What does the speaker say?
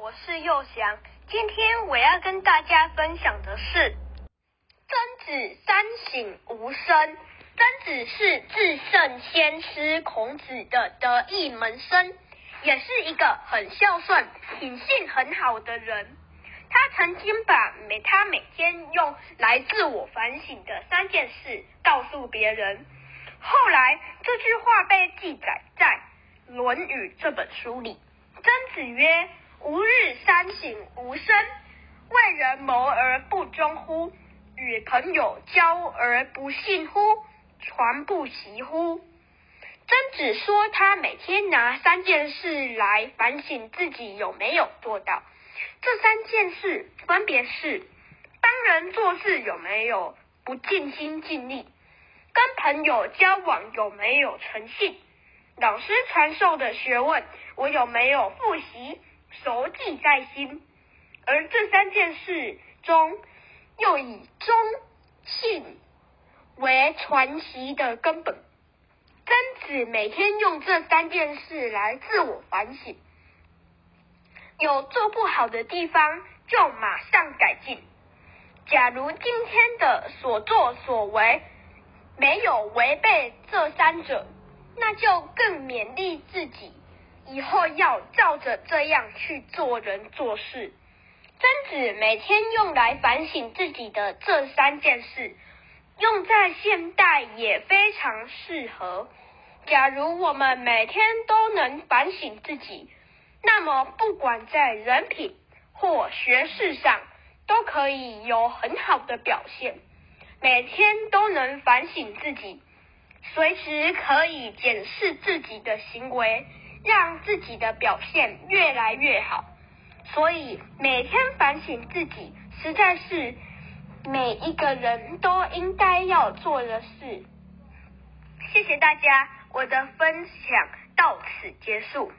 我是佑祥。今天我要跟大家分享的是曾子三省吾身。曾子是至圣先师孔子的得意门生，也是一个很孝顺、品性很好的人。他曾经把每他每天用来自我反省的三件事告诉别人。后来这句话被记载在《论语》这本书里。曾子曰：“吾日三省吾身：为人谋而不忠乎？与朋友交而不信乎？传不习乎？”曾子说，他每天拿三件事来反省自己有没有做到。这三件事分别是：帮人做事有没有不尽心尽力；跟朋友交往有没有诚信；老师传授的学问我有没有复习熟记在心。而这三件事中，又以忠信为传习的根本。曾子每天用这三件事来自我反省。有做不好的地方，就马上改进。假如今天的所作所为没有违背这三者，那就更勉励自己，以后要照着这样去做人做事。曾子每天用来反省自己的这三件事，用在现代也非常适合。假如我们每天都能反省自己。那么，不管在人品或学识上，都可以有很好的表现。每天都能反省自己，随时可以检视自己的行为，让自己的表现越来越好。所以，每天反省自己，实在是每一个人都应该要做的事。谢谢大家，我的分享到此结束。